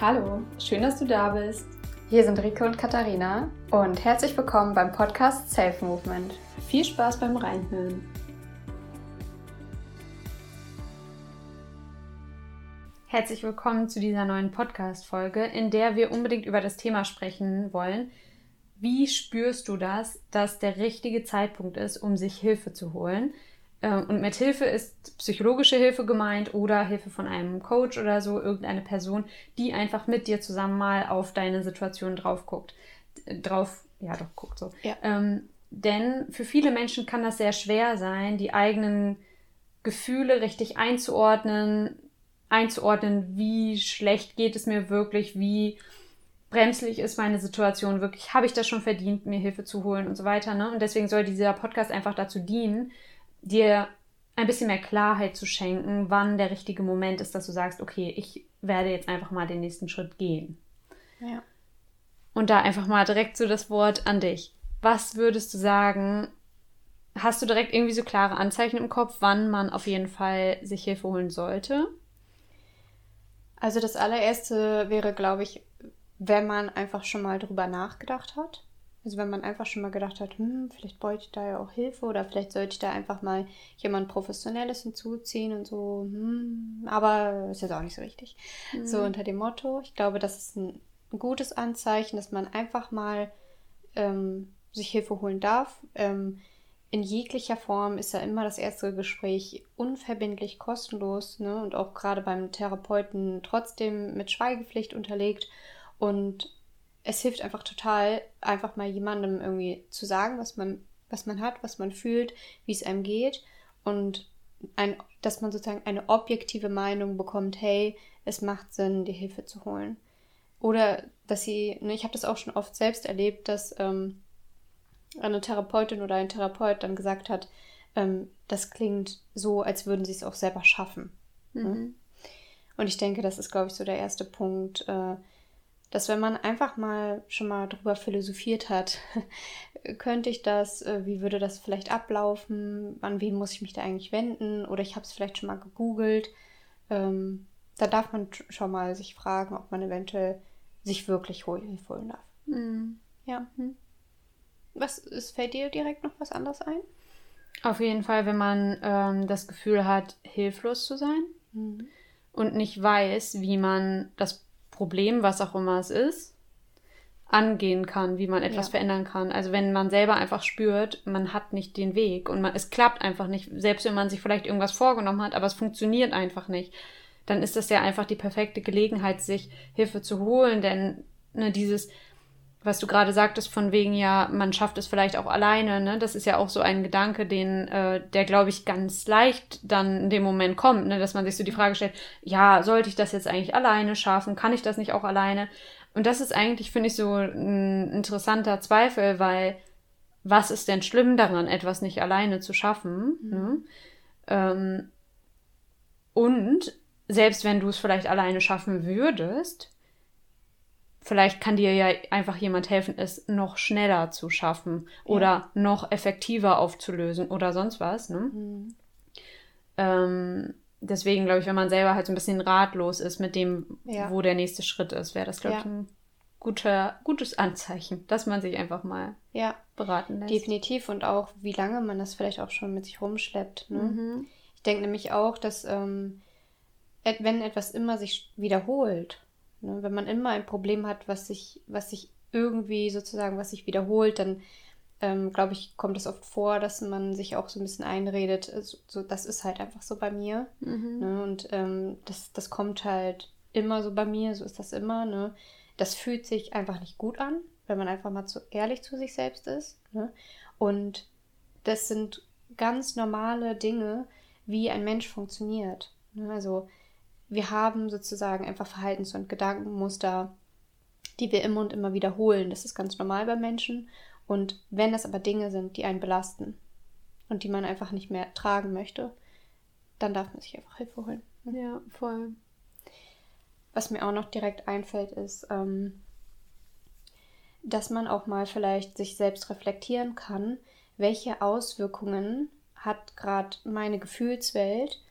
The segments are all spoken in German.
Hallo, schön, dass du da bist. Hier sind Rike und Katharina und herzlich willkommen beim Podcast Self Movement. Viel Spaß beim Reinhören. Herzlich willkommen zu dieser neuen Podcast-Folge, in der wir unbedingt über das Thema sprechen wollen. Wie spürst du das, dass der richtige Zeitpunkt ist, um sich Hilfe zu holen? Ähm, und mit Hilfe ist psychologische Hilfe gemeint oder Hilfe von einem Coach oder so, irgendeine Person, die einfach mit dir zusammen mal auf deine Situation drauf guckt. Drauf, ja doch, guckt so. Ja. Ähm, denn für viele Menschen kann das sehr schwer sein, die eigenen Gefühle richtig einzuordnen, einzuordnen, wie schlecht geht es mir wirklich, wie bremslich ist meine Situation wirklich, habe ich das schon verdient, mir Hilfe zu holen und so weiter. Ne? Und deswegen soll dieser Podcast einfach dazu dienen, dir ein bisschen mehr Klarheit zu schenken, wann der richtige Moment ist, dass du sagst, okay, ich werde jetzt einfach mal den nächsten Schritt gehen. Ja. Und da einfach mal direkt so das Wort an dich. Was würdest du sagen, hast du direkt irgendwie so klare Anzeichen im Kopf, wann man auf jeden Fall sich Hilfe holen sollte? Also das allererste wäre, glaube ich, wenn man einfach schon mal drüber nachgedacht hat. Also wenn man einfach schon mal gedacht hat, hm, vielleicht bräuchte ich da ja auch Hilfe oder vielleicht sollte ich da einfach mal jemand Professionelles hinzuziehen und so, hm, aber ist jetzt auch nicht so wichtig. Mhm. So unter dem Motto, ich glaube, das ist ein gutes Anzeichen, dass man einfach mal ähm, sich Hilfe holen darf. Ähm, in jeglicher Form ist ja immer das erste Gespräch unverbindlich kostenlos ne? und auch gerade beim Therapeuten trotzdem mit Schweigepflicht unterlegt. Und es hilft einfach total, einfach mal jemandem irgendwie zu sagen, was man, was man hat, was man fühlt, wie es einem geht. Und ein, dass man sozusagen eine objektive Meinung bekommt, hey, es macht Sinn, die Hilfe zu holen. Oder dass sie, ne, ich habe das auch schon oft selbst erlebt, dass ähm, eine Therapeutin oder ein Therapeut dann gesagt hat, ähm, das klingt so, als würden sie es auch selber schaffen. Ne? Mhm. Und ich denke, das ist, glaube ich, so der erste Punkt, äh, dass wenn man einfach mal schon mal drüber philosophiert hat, könnte ich das, äh, wie würde das vielleicht ablaufen, an wen muss ich mich da eigentlich wenden oder ich habe es vielleicht schon mal gegoogelt, ähm, da darf man schon mal sich fragen, ob man eventuell sich wirklich Hilfe holen darf. Mhm. Ja. Mhm. Was ist, fällt dir direkt noch was anderes ein? Auf jeden Fall, wenn man ähm, das Gefühl hat, hilflos zu sein mhm. und nicht weiß, wie man das Problem, was auch immer es ist, angehen kann, wie man etwas ja. verändern kann. Also wenn man selber einfach spürt, man hat nicht den Weg und man, es klappt einfach nicht, selbst wenn man sich vielleicht irgendwas vorgenommen hat, aber es funktioniert einfach nicht, dann ist das ja einfach die perfekte Gelegenheit, sich Hilfe zu holen, denn ne, dieses was du gerade sagtest, von wegen ja, man schafft es vielleicht auch alleine, ne? Das ist ja auch so ein Gedanke, den, äh, der, glaube ich, ganz leicht dann in dem Moment kommt, ne? Dass man sich so die Frage stellt, ja, sollte ich das jetzt eigentlich alleine schaffen? Kann ich das nicht auch alleine? Und das ist eigentlich, finde ich, so ein interessanter Zweifel, weil was ist denn schlimm daran, etwas nicht alleine zu schaffen? Mhm. Ne? Ähm, und selbst wenn du es vielleicht alleine schaffen würdest, vielleicht kann dir ja einfach jemand helfen, es noch schneller zu schaffen oder ja. noch effektiver aufzulösen oder sonst was. Ne? Mhm. Ähm, deswegen glaube ich, wenn man selber halt so ein bisschen ratlos ist mit dem, ja. wo der nächste Schritt ist, wäre das, glaube ja. ich, ein guter, gutes Anzeichen, dass man sich einfach mal ja. beraten lässt. Definitiv und auch, wie lange man das vielleicht auch schon mit sich rumschleppt. Ne? Mhm. Ich denke nämlich auch, dass ähm, wenn etwas immer sich wiederholt, Ne? Wenn man immer ein Problem hat, was sich, was sich irgendwie sozusagen, was sich wiederholt, dann ähm, glaube ich, kommt es oft vor, dass man sich auch so ein bisschen einredet, äh, so, das ist halt einfach so bei mir. Mhm. Ne? Und ähm, das, das kommt halt immer so bei mir, so ist das immer. Ne? Das fühlt sich einfach nicht gut an, wenn man einfach mal zu ehrlich zu sich selbst ist. Ne? Und das sind ganz normale Dinge, wie ein Mensch funktioniert. Ne? Also wir haben sozusagen einfach Verhaltens- und Gedankenmuster, die wir immer und immer wiederholen. Das ist ganz normal bei Menschen. Und wenn das aber Dinge sind, die einen belasten und die man einfach nicht mehr tragen möchte, dann darf man sich einfach Hilfe holen. Ja, voll. Was mir auch noch direkt einfällt, ist, ähm, dass man auch mal vielleicht sich selbst reflektieren kann, welche Auswirkungen hat gerade meine Gefühlswelt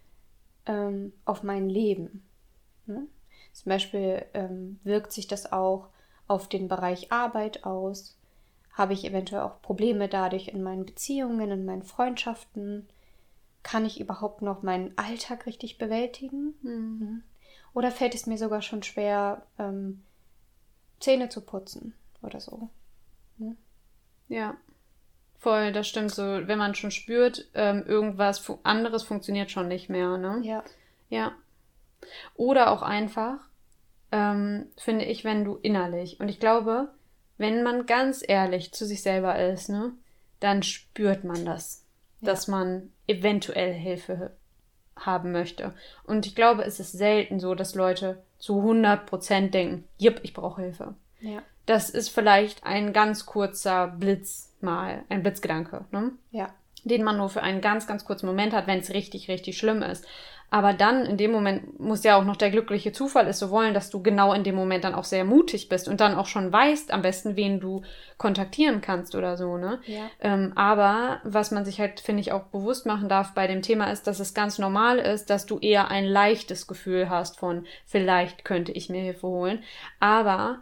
ähm, auf mein Leben. Ne? Zum Beispiel ähm, wirkt sich das auch auf den Bereich Arbeit aus. Habe ich eventuell auch Probleme dadurch in meinen Beziehungen, in meinen Freundschaften? Kann ich überhaupt noch meinen Alltag richtig bewältigen? Mhm. Oder fällt es mir sogar schon schwer, ähm, Zähne zu putzen oder so? Mhm. Ja, voll, das stimmt so. Wenn man schon spürt, ähm, irgendwas fu anderes funktioniert schon nicht mehr, ne? Ja. Ja. Oder auch einfach, ähm, finde ich, wenn du innerlich, und ich glaube, wenn man ganz ehrlich zu sich selber ist, ne, dann spürt man das, ja. dass man eventuell Hilfe haben möchte. Und ich glaube, es ist selten so, dass Leute zu 100% denken, jipp, ich brauche Hilfe. Ja. Das ist vielleicht ein ganz kurzer Blitz mal, ein Blitzgedanke, ne? Ja. Den man nur für einen ganz, ganz kurzen Moment hat, wenn es richtig, richtig schlimm ist. Aber dann in dem Moment muss ja auch noch der glückliche Zufall es so wollen, dass du genau in dem Moment dann auch sehr mutig bist und dann auch schon weißt, am besten, wen du kontaktieren kannst oder so, ne? Ja. Ähm, aber was man sich halt, finde ich, auch bewusst machen darf bei dem Thema ist, dass es ganz normal ist, dass du eher ein leichtes Gefühl hast von, vielleicht könnte ich mir Hilfe holen. Aber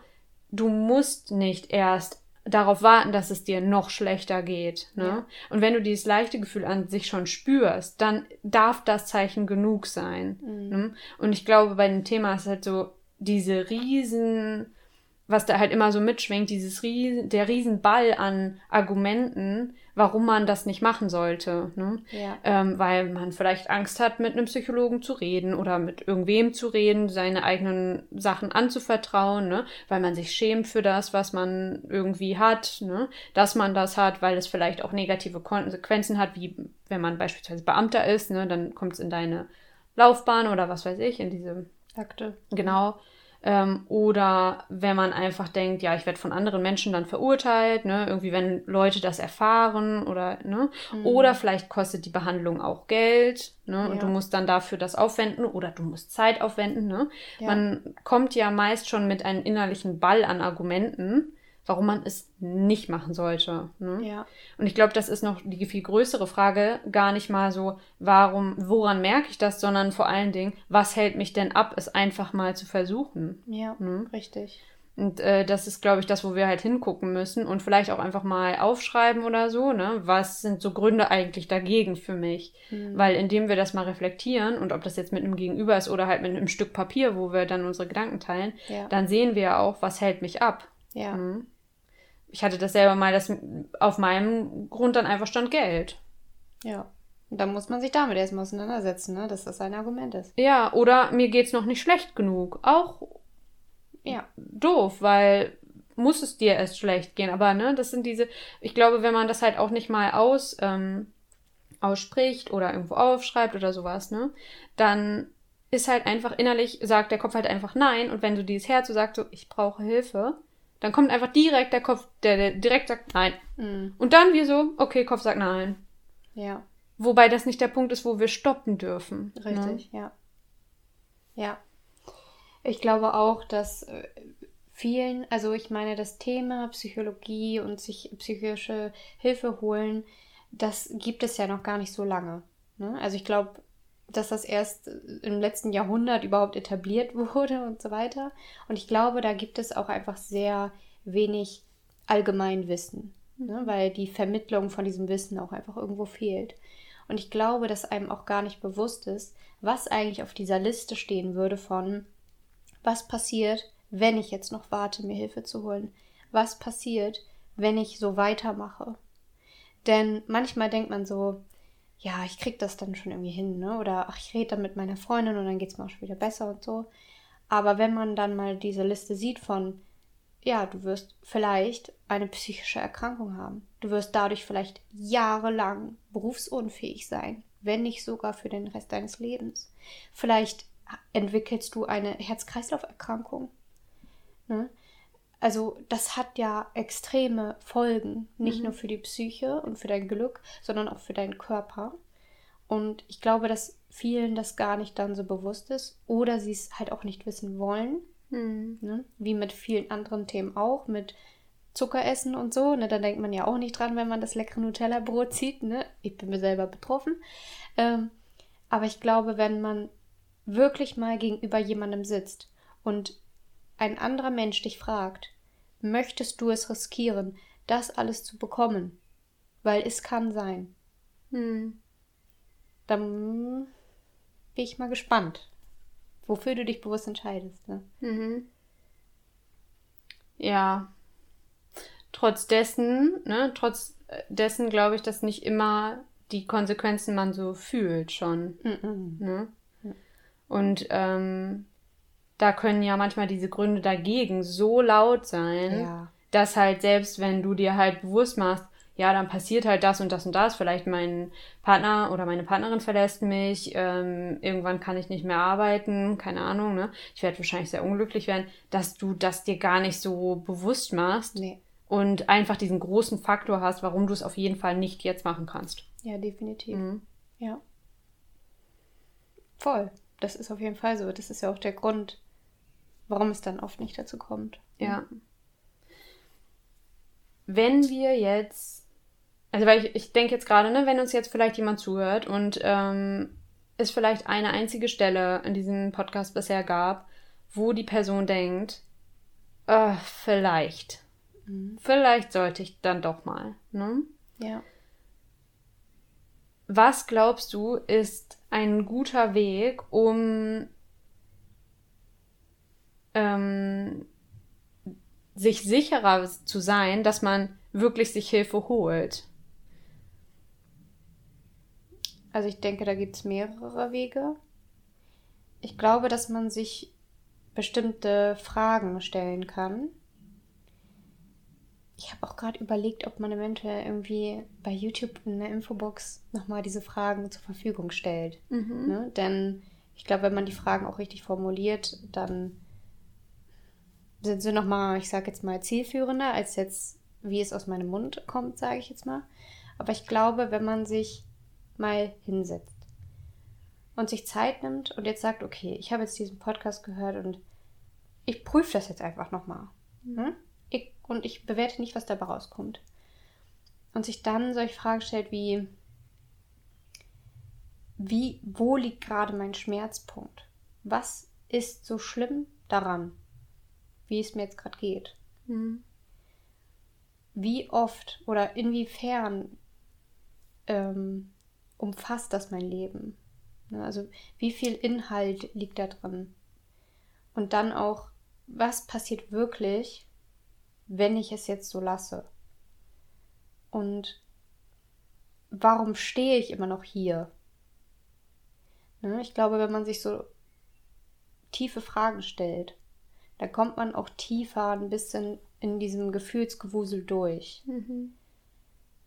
du musst nicht erst darauf warten, dass es dir noch schlechter geht. Ne? Ja. Und wenn du dieses leichte Gefühl an sich schon spürst, dann darf das Zeichen genug sein. Mhm. Ne? Und ich glaube, bei dem Thema ist halt so diese riesen, was da halt immer so mitschwingt, dieses riesen, der Riesenball an Argumenten, warum man das nicht machen sollte. Ne? Ja. Ähm, weil man vielleicht Angst hat, mit einem Psychologen zu reden oder mit irgendwem zu reden, seine eigenen Sachen anzuvertrauen, ne? weil man sich schämt für das, was man irgendwie hat, ne? dass man das hat, weil es vielleicht auch negative Konsequenzen hat, wie wenn man beispielsweise Beamter ist, ne? dann kommt es in deine Laufbahn oder was weiß ich, in diese Akte. Genau. Ähm, oder wenn man einfach denkt, ja, ich werde von anderen Menschen dann verurteilt, ne? Irgendwie, wenn Leute das erfahren oder, ne? Mhm. Oder vielleicht kostet die Behandlung auch Geld, ne? Ja. Und du musst dann dafür das aufwenden oder du musst Zeit aufwenden, ne? Ja. Man kommt ja meist schon mit einem innerlichen Ball an Argumenten warum man es nicht machen sollte. Ne? Ja. Und ich glaube, das ist noch die viel größere Frage, gar nicht mal so, warum, woran merke ich das, sondern vor allen Dingen, was hält mich denn ab, es einfach mal zu versuchen. Ja, ne? richtig. Und äh, das ist, glaube ich, das, wo wir halt hingucken müssen und vielleicht auch einfach mal aufschreiben oder so, ne? Was sind so Gründe eigentlich dagegen für mich? Mhm. Weil indem wir das mal reflektieren und ob das jetzt mit einem Gegenüber ist oder halt mit einem Stück Papier, wo wir dann unsere Gedanken teilen, ja. dann sehen wir ja auch, was hält mich ab. Ja. Mhm ich hatte das selber mal, dass auf meinem Grund dann einfach stand Geld. Ja. Und dann muss man sich damit erstmal auseinandersetzen, ne? dass das ein Argument ist. Ja, oder mir geht's noch nicht schlecht genug. Auch ja. doof, weil muss es dir erst schlecht gehen. Aber ne, das sind diese, ich glaube, wenn man das halt auch nicht mal aus, ähm, ausspricht oder irgendwo aufschreibt oder sowas, ne, dann ist halt einfach innerlich, sagt der Kopf halt einfach nein. Und wenn du dieses Herz so sagst, so, ich brauche Hilfe, dann kommt einfach direkt der Kopf, der, der direkt sagt nein. Mhm. Und dann wir so, okay, Kopf sagt nein. Ja. Wobei das nicht der Punkt ist, wo wir stoppen dürfen. Ne? Richtig, ne? ja. Ja. Ich glaube auch, dass äh, vielen, also ich meine, das Thema Psychologie und sich psychische Hilfe holen, das gibt es ja noch gar nicht so lange. Ne? Also ich glaube, dass das erst im letzten Jahrhundert überhaupt etabliert wurde und so weiter. Und ich glaube, da gibt es auch einfach sehr wenig Allgemeinwissen, ne? weil die Vermittlung von diesem Wissen auch einfach irgendwo fehlt. Und ich glaube, dass einem auch gar nicht bewusst ist, was eigentlich auf dieser Liste stehen würde von, was passiert, wenn ich jetzt noch warte, mir Hilfe zu holen? Was passiert, wenn ich so weitermache? Denn manchmal denkt man so, ja, ich krieg das dann schon irgendwie hin, ne? Oder ach, ich rede dann mit meiner Freundin und dann geht es mir auch schon wieder besser und so. Aber wenn man dann mal diese Liste sieht von, ja, du wirst vielleicht eine psychische Erkrankung haben. Du wirst dadurch vielleicht jahrelang berufsunfähig sein, wenn nicht sogar für den Rest deines Lebens. Vielleicht entwickelst du eine Herz-Kreislauf-Erkrankung. Ne? Also das hat ja extreme Folgen, nicht mhm. nur für die Psyche und für dein Glück, sondern auch für deinen Körper. Und ich glaube, dass vielen das gar nicht dann so bewusst ist oder sie es halt auch nicht wissen wollen. Mhm. Ne? Wie mit vielen anderen Themen auch, mit Zuckeressen und so. Ne? Da denkt man ja auch nicht dran, wenn man das leckere Nutella-Brot zieht. Ne? Ich bin mir selber betroffen. Ähm, aber ich glaube, wenn man wirklich mal gegenüber jemandem sitzt und ein anderer Mensch dich fragt, möchtest du es riskieren, das alles zu bekommen? Weil es kann sein. Hm. Dann bin ich mal gespannt, wofür du dich bewusst entscheidest. Ne? Mhm. Ja. Trotz dessen, ne, trotz dessen glaube ich, dass nicht immer die Konsequenzen man so fühlt schon. Mhm. Ne? Und ähm, da können ja manchmal diese Gründe dagegen so laut sein, ja. dass halt selbst wenn du dir halt bewusst machst, ja, dann passiert halt das und das und das, vielleicht mein Partner oder meine Partnerin verlässt mich, ähm, irgendwann kann ich nicht mehr arbeiten, keine Ahnung, ne? Ich werde wahrscheinlich sehr unglücklich werden, dass du das dir gar nicht so bewusst machst nee. und einfach diesen großen Faktor hast, warum du es auf jeden Fall nicht jetzt machen kannst. Ja, definitiv. Mhm. Ja. Voll. Das ist auf jeden Fall so. Das ist ja auch der Grund, warum es dann oft nicht dazu kommt. Ja. Wenn wir jetzt, also weil ich, ich denke jetzt gerade, ne, wenn uns jetzt vielleicht jemand zuhört und ähm, es vielleicht eine einzige Stelle in diesem Podcast bisher gab, wo die Person denkt, äh, vielleicht, mhm. vielleicht sollte ich dann doch mal, ne? Ja. Was glaubst du, ist ein guter Weg, um ähm, sich sicherer zu sein, dass man wirklich sich Hilfe holt? Also ich denke, da gibt es mehrere Wege. Ich glaube, dass man sich bestimmte Fragen stellen kann ich habe auch gerade überlegt, ob man eventuell irgendwie bei YouTube in der Infobox nochmal diese Fragen zur Verfügung stellt. Mhm. Ne? Denn ich glaube, wenn man die Fragen auch richtig formuliert, dann sind sie nochmal, ich sage jetzt mal, zielführender, als jetzt, wie es aus meinem Mund kommt, sage ich jetzt mal. Aber ich glaube, wenn man sich mal hinsetzt und sich Zeit nimmt und jetzt sagt, okay, ich habe jetzt diesen Podcast gehört und ich prüfe das jetzt einfach nochmal. Mhm. Hm? ich, und ich bewerte nicht, was dabei rauskommt. Und sich dann solche Fragen stellt wie, wie, wo liegt gerade mein Schmerzpunkt? Was ist so schlimm daran, wie es mir jetzt gerade geht? Mhm. Wie oft oder inwiefern ähm, umfasst das mein Leben? Ne, also wie viel Inhalt liegt da drin? Und dann auch, was passiert wirklich, wenn ich es jetzt so lasse? Und warum stehe ich immer noch hier? Ne, ich glaube, wenn man sich so tiefe Fragen stellt, da kommt man auch tiefer ein bisschen in diesem Gefühlsgewusel durch. Mhm.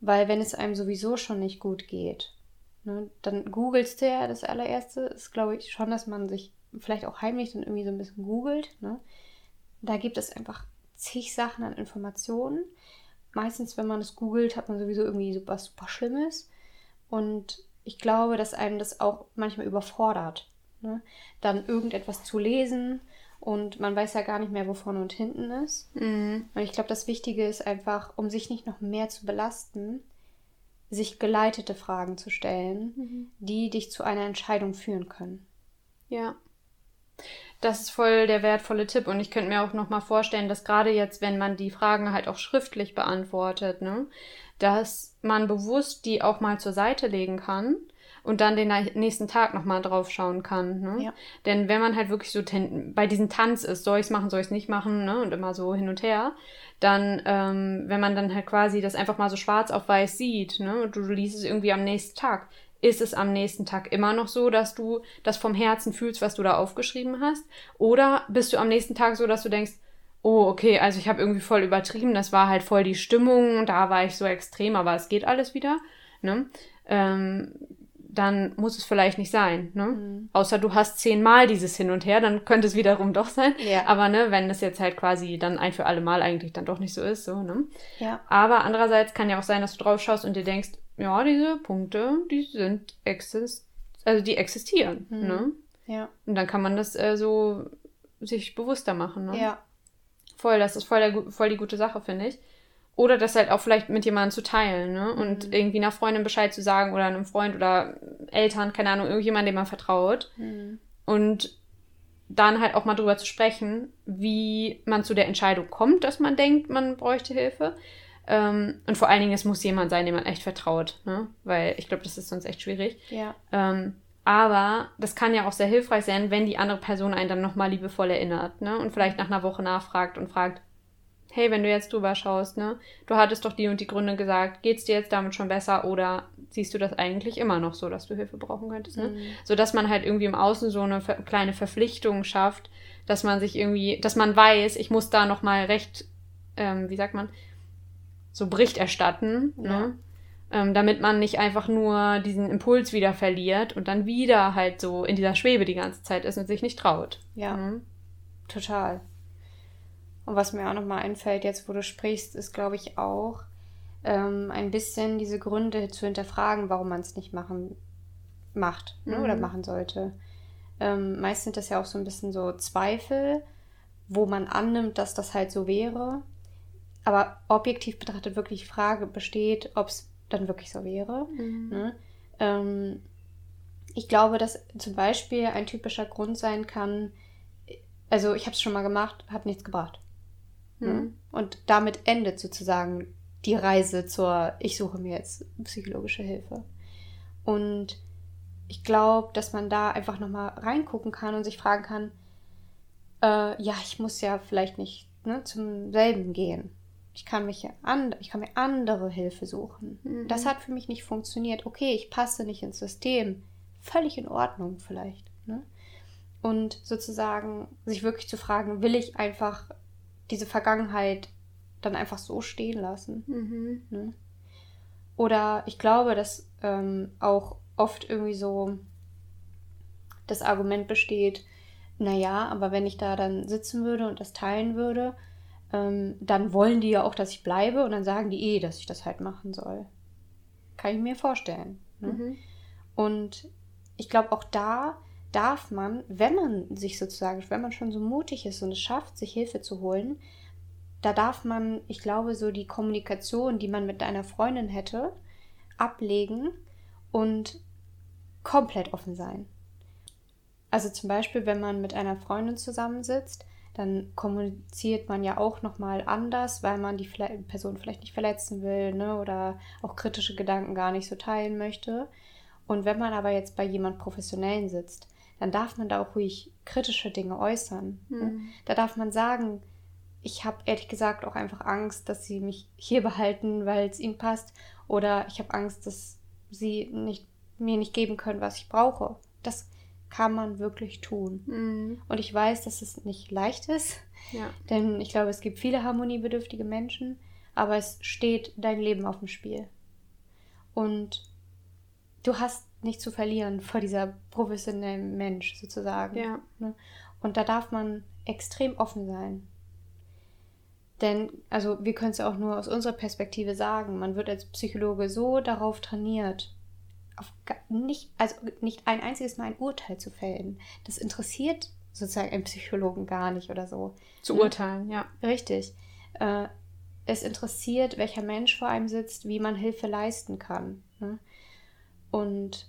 Weil wenn es einem sowieso schon nicht gut geht, ne, dann googelst du ja das allererste, ist glaube ich schon, dass man sich vielleicht auch heimlich dann irgendwie so ein bisschen googelt. Ne? Da gibt es einfach zig Sachen an Informationen. Meistens, wenn man es googelt, hat man sowieso irgendwie so was super Schlimmes. Und ich glaube, dass einem das auch manchmal überfordert, ne? dann irgendetwas zu lesen und man weiß ja gar nicht mehr, wo vorne und hinten ist. Mhm. Und ich glaube, das Wichtige ist einfach, um sich nicht noch mehr zu belasten, sich geleitete Fragen zu stellen, mhm. die dich zu einer Entscheidung führen können. Ja. Das ist voll der wertvolle Tipp und ich könnte mir auch noch mal vorstellen, dass gerade jetzt, wenn man die Fragen halt auch schriftlich beantwortet, ne, dass man bewusst die auch mal zur Seite legen kann und dann den nächsten Tag noch mal drauf schauen kann. Ne? Ja. Denn wenn man halt wirklich so bei diesem Tanz ist, soll ich es machen, soll ich es nicht machen, ne? und immer so hin und her, dann, ähm, wenn man dann halt quasi das einfach mal so schwarz auf weiß sieht, ne, und du liest es irgendwie am nächsten Tag, ist es am nächsten Tag immer noch so, dass du das vom Herzen fühlst, was du da aufgeschrieben hast? Oder bist du am nächsten Tag so, dass du denkst, oh, okay, also ich habe irgendwie voll übertrieben, das war halt voll die Stimmung, da war ich so extrem, aber es geht alles wieder, ne? Ähm, dann muss es vielleicht nicht sein, ne? Mhm. Außer du hast zehnmal dieses Hin und Her, dann könnte es wiederum doch sein. Ja. Aber ne, wenn das jetzt halt quasi dann ein für alle Mal eigentlich dann doch nicht so ist, so, ne? Ja. Aber andererseits kann ja auch sein, dass du drauf schaust und dir denkst, ja, diese Punkte, die sind exist also die existieren, mhm. ne? Ja. Und dann kann man das äh, so sich bewusster machen, ne? Ja. Voll, das ist voll, der, voll die gute Sache, finde ich. Oder das halt auch vielleicht mit jemandem zu teilen, ne? Und mhm. irgendwie einer Freundin Bescheid zu sagen oder einem Freund oder Eltern, keine Ahnung, irgendjemand, dem man vertraut. Mhm. Und dann halt auch mal drüber zu sprechen, wie man zu der Entscheidung kommt, dass man denkt, man bräuchte Hilfe. Ähm, und vor allen Dingen, es muss jemand sein, dem man echt vertraut, ne? Weil ich glaube, das ist sonst echt schwierig. Ja. Ähm, aber das kann ja auch sehr hilfreich sein, wenn die andere Person einen dann nochmal liebevoll erinnert, ne? Und vielleicht nach einer Woche nachfragt und fragt, hey, wenn du jetzt drüber schaust, ne, du hattest doch die und die Gründe gesagt, geht's dir jetzt damit schon besser oder siehst du das eigentlich immer noch so, dass du Hilfe brauchen könntest, ne? Mhm. So dass man halt irgendwie im Außen so eine kleine Verpflichtung schafft, dass man sich irgendwie, dass man weiß, ich muss da nochmal recht, ähm, wie sagt man, so Bericht erstatten, ne? ja. ne? Ähm, damit man nicht einfach nur diesen Impuls wieder verliert und dann wieder halt so in dieser Schwebe die ganze Zeit ist und sich nicht traut. Ja, mhm. total. Und was mir auch nochmal einfällt, jetzt wo du sprichst, ist, glaube ich, auch ähm, ein bisschen diese Gründe zu hinterfragen, warum man es nicht machen macht ne, mhm. oder machen sollte. Ähm, meist sind das ja auch so ein bisschen so Zweifel, wo man annimmt, dass das halt so wäre. Aber objektiv betrachtet wirklich die Frage besteht, ob es dann wirklich so wäre. Mhm. Ne? Ähm, ich glaube, dass zum Beispiel ein typischer Grund sein kann, also ich habe es schon mal gemacht, hat nichts gebracht. Mhm. Und damit endet sozusagen die Reise zur, ich suche mir jetzt psychologische Hilfe. Und ich glaube, dass man da einfach nochmal reingucken kann und sich fragen kann, äh, ja, ich muss ja vielleicht nicht ne, zum selben gehen. Ich kann, mich ja and ich kann mir andere Hilfe suchen. Mhm. Das hat für mich nicht funktioniert. Okay, ich passe nicht ins System. Völlig in Ordnung vielleicht. Ne? Und sozusagen sich wirklich zu fragen, will ich einfach diese Vergangenheit dann einfach so stehen lassen. Mhm. Ne? Oder ich glaube, dass ähm, auch oft irgendwie so das Argument besteht, naja, aber wenn ich da dann sitzen würde und das teilen würde, ähm, dann wollen die ja auch, dass ich bleibe und dann sagen die eh, dass ich das halt machen soll. Kann ich mir vorstellen. Ne? Mhm. Und ich glaube, auch da darf man, wenn man sich sozusagen, wenn man schon so mutig ist und es schafft, sich Hilfe zu holen, da darf man, ich glaube, so die Kommunikation, die man mit einer Freundin hätte, ablegen und komplett offen sein. Also zum Beispiel, wenn man mit einer Freundin zusammensitzt, dann kommuniziert man ja auch nochmal anders, weil man die Person vielleicht nicht verletzen will ne, oder auch kritische Gedanken gar nicht so teilen möchte. Und wenn man aber jetzt bei jemand Professionellen sitzt, dann darf man da auch ruhig kritische Dinge äußern. Mhm. Ne? Da darf man sagen, ich habe ehrlich gesagt auch einfach Angst, dass sie mich hier behalten, weil es ihnen passt. Oder ich habe Angst, dass sie nicht, mir nicht geben können, was ich brauche. Das kann man wirklich tun. Mhm. Und ich weiß, dass es nicht leicht ist. Ja. Denn ich glaube, es gibt viele harmoniebedürftige Menschen, aber es steht dein Leben auf dem Spiel. Und du hast nicht zu verlieren vor dieser professionellen Mensch sozusagen. Ja. Ne? Und da darf man extrem offen sein. Denn, also wir können es ja auch nur aus unserer Perspektive sagen, man wird als Psychologe so darauf trainiert, auf nicht, also nicht ein einziges Mal ein Urteil zu fällen. Das interessiert sozusagen einen Psychologen gar nicht oder so. Zu ne? urteilen, ja. Richtig. Äh, es interessiert, welcher Mensch vor einem sitzt, wie man Hilfe leisten kann. Und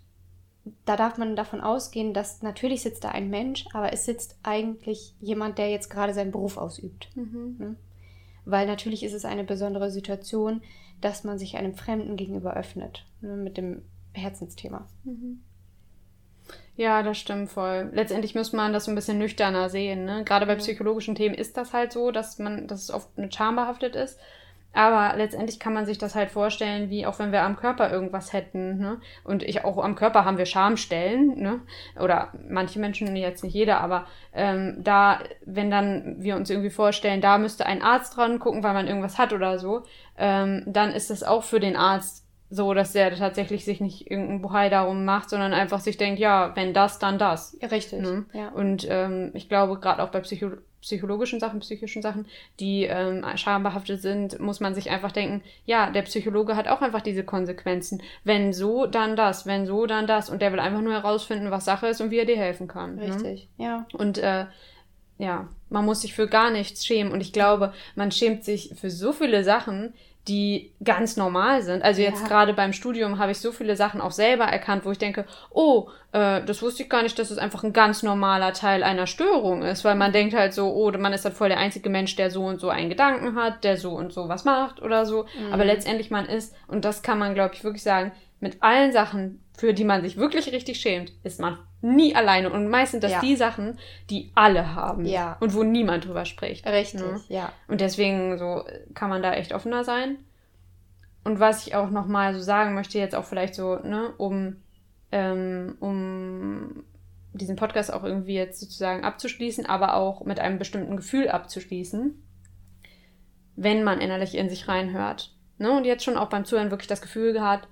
da darf man davon ausgehen, dass natürlich sitzt da ein Mensch, aber es sitzt eigentlich jemand, der jetzt gerade seinen Beruf ausübt. Mhm. Ne? Weil natürlich ist es eine besondere Situation, dass man sich einem Fremden gegenüber öffnet, ne, mit dem Herzensthema. Mhm. Ja, das stimmt voll. Letztendlich muss man das so ein bisschen nüchterner sehen. Ne? Gerade bei psychologischen Themen ist das halt so, dass man, dass es oft mit Scham behaftet ist. Aber letztendlich kann man sich das halt vorstellen, wie auch wenn wir am Körper irgendwas hätten. Ne? Und ich auch am Körper haben wir Schamstellen. Ne? Oder manche Menschen, jetzt nicht jeder, aber ähm, da, wenn dann wir uns irgendwie vorstellen, da müsste ein Arzt dran gucken, weil man irgendwas hat oder so, ähm, dann ist das auch für den Arzt so, dass der tatsächlich sich nicht irgendein Buhai darum macht, sondern einfach sich denkt, ja, wenn das, dann das. Richtig. Ne? Ja. Und ähm, ich glaube, gerade auch bei Psycho psychologischen Sachen, psychischen Sachen, die ähm, schambehaftet sind, muss man sich einfach denken, ja, der Psychologe hat auch einfach diese Konsequenzen. Wenn so, dann das, wenn so, dann das. Und der will einfach nur herausfinden, was Sache ist und wie er dir helfen kann. Ne? Richtig, ne? ja. Und äh, ja, man muss sich für gar nichts schämen. Und ich glaube, man schämt sich für so viele Sachen, die ganz normal sind. Also jetzt Ja. gerade beim Studium habe ich so viele Sachen auch selber erkannt, wo ich denke, oh, äh, das wusste ich gar nicht, dass es einfach ein ganz normaler Teil einer Störung ist, weil man denkt halt so, oh, man ist halt voll der einzige Mensch, der so und so einen Gedanken hat, der so und so was macht oder so. Aber letztendlich man ist, und das kann man, glaube ich, wirklich sagen, mit allen Sachen, für die man sich wirklich richtig schämt, ist man nie alleine. Und meist sind das Ja. die Sachen, die alle haben. Ja. Und wo niemand drüber spricht. Richtig, Ne? ja. Und deswegen so kann man da echt offener sein. Und was ich auch nochmal so sagen möchte, jetzt auch vielleicht so, ne, um, ähm, um diesen Podcast auch irgendwie jetzt sozusagen abzuschließen, aber auch mit einem bestimmten Gefühl abzuschließen, wenn man innerlich in sich reinhört. Ne? Und jetzt schon auch beim Zuhören wirklich das Gefühl hat,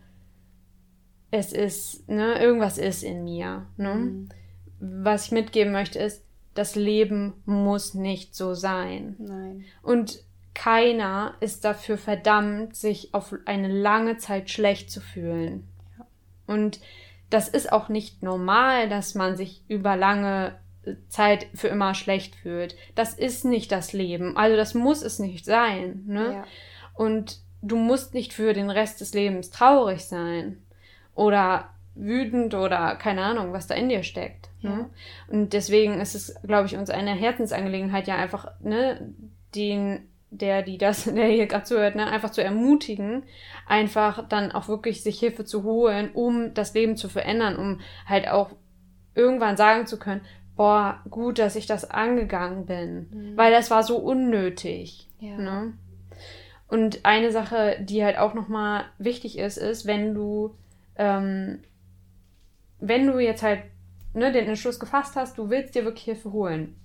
es ist, ne, irgendwas ist in mir. Ne? Mhm. Was ich mitgeben möchte ist, das Leben muss nicht so sein. Nein. Und keiner ist dafür verdammt, sich auf eine lange Zeit schlecht zu fühlen. Und das ist auch nicht normal, dass man sich über lange Zeit für immer schlecht fühlt. Das ist nicht das Leben. Also das muss es nicht sein. Ne? Ja. Und du musst nicht für den Rest des Lebens traurig sein oder wütend oder keine Ahnung, was da in dir steckt. Ne? Und deswegen ist es, glaube ich, uns eine Herzensangelegenheit, ja einfach, ne, den, der, die das, der hier gerade zuhört, ne, einfach zu ermutigen, einfach dann auch wirklich sich Hilfe zu holen, um das Leben zu verändern, um halt auch irgendwann sagen zu können, boah, gut, dass ich das angegangen bin, weil das war so unnötig. Ja. Ne? Und eine Sache, die halt auch nochmal wichtig ist, ist, wenn du, ähm, wenn du jetzt halt ne, den Entschluss gefasst hast, du willst dir wirklich Hilfe holen.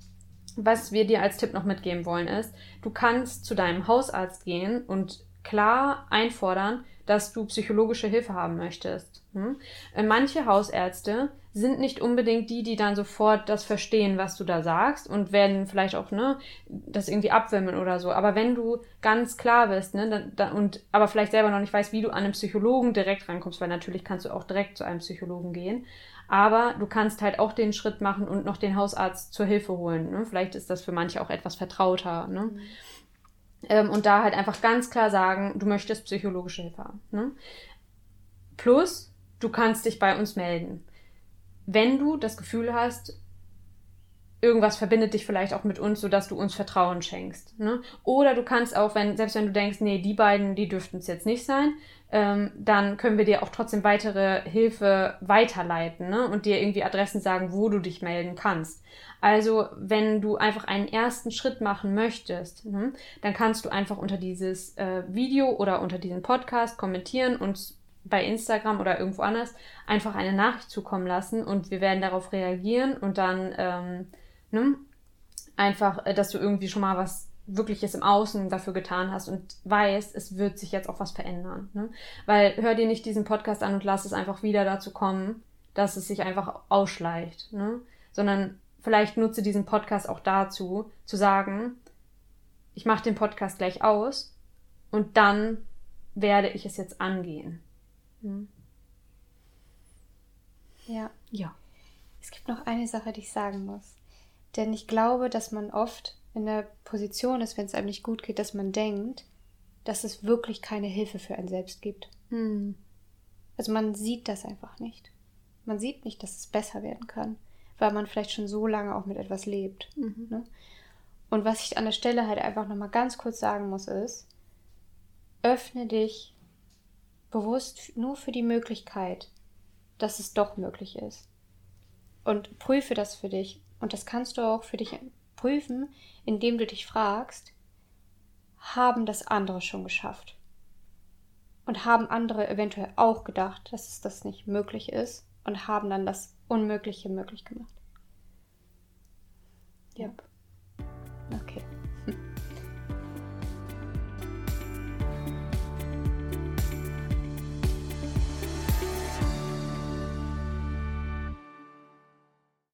Was wir dir als Tipp noch mitgeben wollen, ist, du kannst zu deinem Hausarzt gehen und klar einfordern, dass du psychologische Hilfe haben möchtest. Hm? Äh, Manche Hausärzte sind nicht unbedingt die, die dann sofort das verstehen, was du da sagst und werden vielleicht auch ne, das irgendwie abwimmeln oder so. Aber wenn du ganz klar bist ne, dann, dann, und aber vielleicht selber noch nicht weißt, wie du an einen Psychologen direkt rankommst, weil natürlich kannst du auch direkt zu einem Psychologen gehen, aber du kannst halt auch den Schritt machen und noch den Hausarzt zur Hilfe holen. Ne? Vielleicht ist das für manche auch etwas vertrauter. Ne? Ähm, und da halt einfach ganz klar sagen, du möchtest psychologische Hilfe haben. Ne? Plus, du kannst dich bei uns melden. Wenn du das Gefühl hast, irgendwas verbindet dich vielleicht auch mit uns, sodass du uns Vertrauen schenkst. Ne? Oder du kannst auch, wenn, selbst wenn du denkst, nee, die beiden, die dürften es jetzt nicht sein, ähm, dann können wir dir auch trotzdem weitere Hilfe weiterleiten ne? und dir irgendwie Adressen sagen, wo du dich melden kannst. Also, wenn du einfach einen ersten Schritt machen möchtest, ne, dann kannst du einfach unter dieses äh, Video oder unter diesen Podcast kommentieren und bei Instagram oder irgendwo anders einfach eine Nachricht zukommen lassen und wir werden darauf reagieren und dann ähm, ne, einfach, äh, dass du irgendwie schon mal was Wirkliches im Außen dafür getan hast und weißt, es wird sich jetzt auch was verändern. Ne? Weil hör dir nicht diesen Podcast an und lass es einfach wieder dazu kommen, dass es sich einfach ausschleicht, ne? sondern vielleicht nutze diesen Podcast auch dazu, zu sagen, ich mache den Podcast gleich aus und dann werde ich es jetzt angehen. Hm? Ja. Ja. Es gibt noch eine Sache, die ich sagen muss. Denn ich glaube, dass man oft in der Position ist, wenn es einem nicht gut geht, dass man denkt, dass es wirklich keine Hilfe für einen selbst gibt. Hm. Also man sieht das einfach nicht. Man sieht nicht, dass es besser werden kann, weil man vielleicht schon so lange auch mit etwas lebt. Mhm. Ne? Und was ich an der Stelle halt einfach nochmal ganz kurz sagen muss, ist, öffne dich bewusst nur für die Möglichkeit, dass es doch möglich ist. Und prüfe das für dich. Und das kannst du auch für dich prüfen, indem du dich fragst, haben das andere schon geschafft? Und haben andere eventuell auch gedacht, dass es das nicht möglich ist und haben dann das Unmögliche möglich gemacht? Ja. Okay.